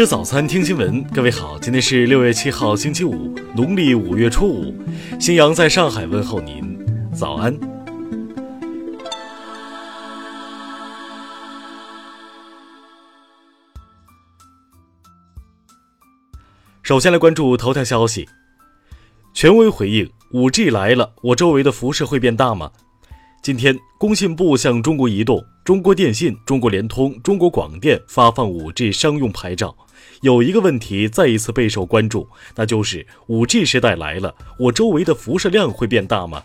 吃早餐，听新闻。各位好，今天是六月七号，星期五，农历五月初五。新阳在上海问候您，早安。首先来关注头条消息，权威回应：五 G 来了，我周围的辐射会变大吗？今天，工信部向中国移动、中国电信、中国联通、中国广电发放 5G 商用牌照。有一个问题再一次备受关注，那就是 5G 时代来了，我周围的辐射量会变大吗？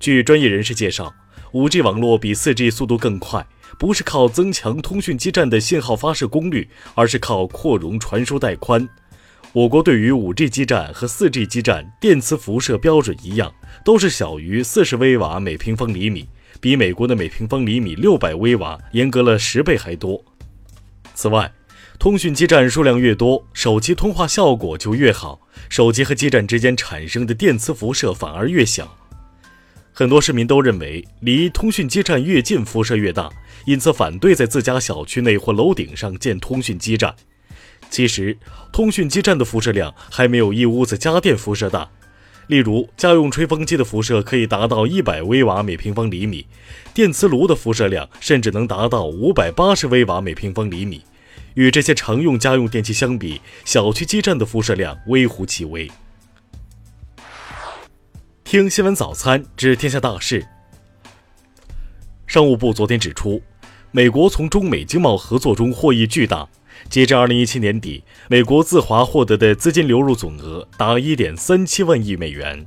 据专业人士介绍，5G 网络比 4G 速度更快，不是靠增强通讯基站的信号发射功率，而是靠扩容传输带宽。我国对于 5G 基站和 4G 基站电磁辐射标准一样，都是小于40微瓦每平方厘米，比美国的每平方厘米600微瓦严格了十倍还多。此外，通讯基站数量越多，手机通话效果就越好，手机和基站之间产生的电磁辐射反而越小。很多市民都认为，离通讯基站越近辐射越大，因此反对在自家小区内或楼顶上建通讯基站。其实，通讯基站的辐射量还没有一屋子家电辐射大。例如，家用吹风机的辐射可以达到一百微瓦每平方厘米，电磁炉的辐射量甚至能达到五百八十微瓦每平方厘米。与这些常用家用电器相比，小区基站的辐射量微乎其微。听新闻早餐知天下大事。商务部昨天指出，美国从中美经贸合作中获益巨大。截至二零一七年底，美国自华获得的资金流入总额达一点三七万亿美元。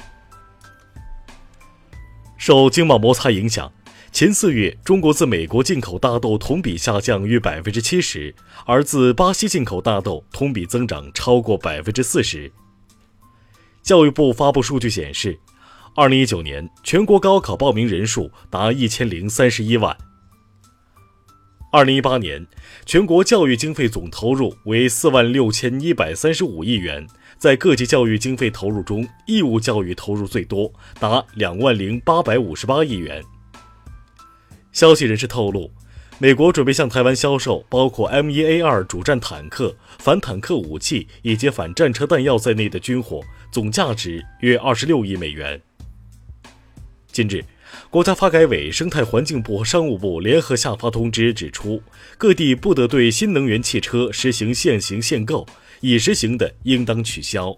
受经贸摩擦影响，前四月中国自美国进口大豆同比下降约百分之七十，而自巴西进口大豆同比增长超过百分之四十。教育部发布数据显示，二零一九年全国高考报名人数达一千零三十一万。二零一八年，全国教育经费总投入为四万六千一百三十五亿元。在各级教育经费投入中，义务教育投入最多，达两万零八百五十八亿元。消息人士透露，美国准备向台湾销售包括 M 一 A 二主战坦克、反坦克武器以及反战车弹药在内的军火，总价值约二十六亿美元。近日。国家发改委、生态环境部和商务部联合下发通知，指出各地不得对新能源汽车实行限行限购，已实行的应当取消。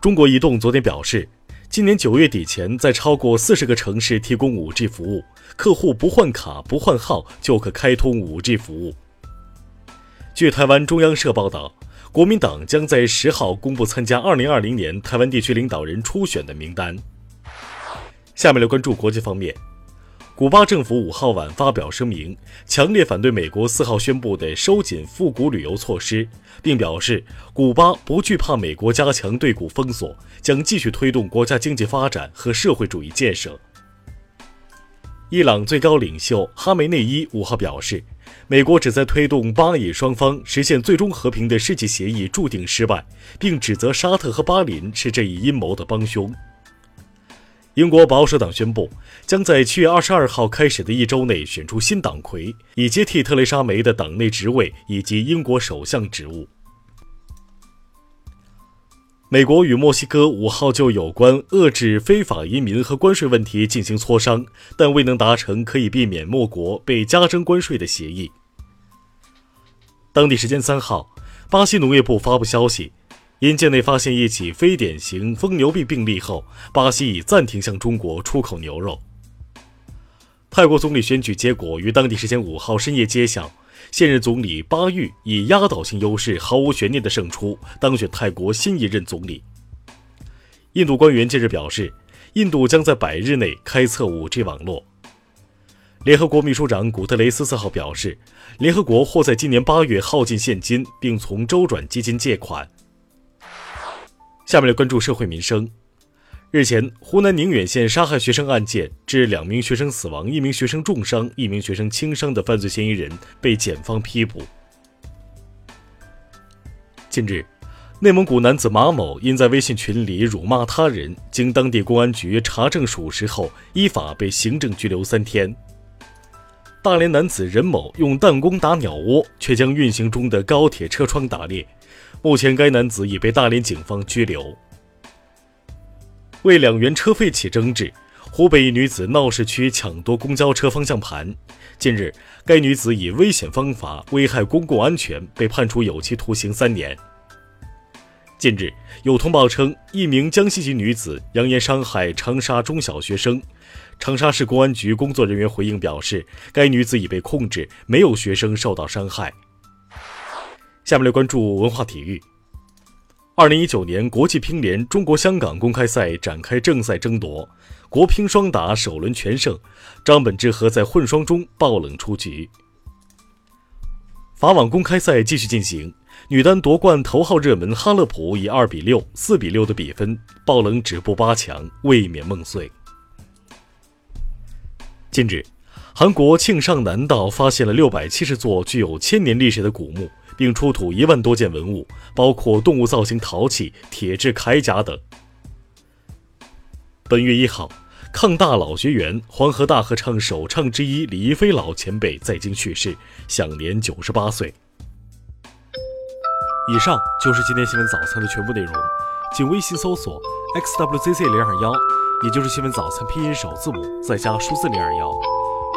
中国移动昨天表示，今年九月底前，在超过四十个城市提供 5G 服务，客户不换卡、不换号就可开通 5G 服务。据台湾中央社报道，国民党将在十号公布参加2020年台湾地区领导人初选的名单。下面来关注国际方面，古巴政府五号晚发表声明，强烈反对美国四号宣布的收紧复古旅游措施，并表示古巴不惧怕美国加强对古封锁，将继续推动国家经济发展和社会主义建设。伊朗最高领袖哈梅内伊五号表示，美国旨在推动巴以双方实现最终和平的世纪协议注定失败，并指责沙特和巴林是这一阴谋的帮凶。英国保守党宣布，将在七月二十二号开始的一周内选出新党魁，以接替特蕾莎梅的党内职位以及英国首相职务。美国与墨西哥五号就有关遏制非法移民和关税问题进行磋商，但未能达成可以避免莫国被加征关税的协议。当地时间三号，巴西农业部发布消息。因境内发现一起非典型疯牛病病例后，巴西已暂停向中国出口牛肉。泰国总理选举结果于当地时间五号深夜揭晓，现任总理巴育以压倒性优势毫无悬念的胜出，当选泰国新一任总理。印度官员近日表示，印度将在百日内开测 5G 网络。联合国秘书长古特雷斯四号表示，联合国或在今年八月耗尽现金，并从周转基金借款。下面来关注社会民生。日前，湖南宁远县杀害学生案件致两名学生死亡、一名学生重伤、一名学生轻伤的犯罪嫌疑人被检方批捕。近日，内蒙古男子马某因在微信群里辱骂他人，经当地公安局查证属实后，依法被行政拘留三天。大连男子任某用弹弓打鸟窝，却将运行中的高铁车窗打裂。目前，该男子已被大连警方拘留。为两元车费起争执，湖北一女子闹市区抢夺公交车方向盘。近日，该女子以危险方法危害公共安全，被判处有期徒刑三年。近日，有通报称，一名江西籍女子扬言伤害长沙中小学生。长沙市公安局工作人员回应表示，该女子已被控制，没有学生受到伤害。下面来关注文化体育。二零一九年国际乒联中国香港公开赛展开正赛争夺，国乒双打首轮全胜，张本智和在混双中爆冷出局。法网公开赛继续进行。女单夺冠头号热门哈勒普以二比六、四比六的比分爆冷止步八强，卫冕梦碎。近日，韩国庆尚南道发现了六百七十座具有千年历史的古墓，并出土一万多件文物，包括动物造型陶器、铁制铠甲等。本月一号，抗大老学员、黄河大合唱首唱之一李一飞老前辈在京去世，享年九十八岁。以上就是今天新闻早餐的全部内容，请微信搜索 xwzc 零二幺，也就是新闻早餐拼音首字母再加数字零二幺。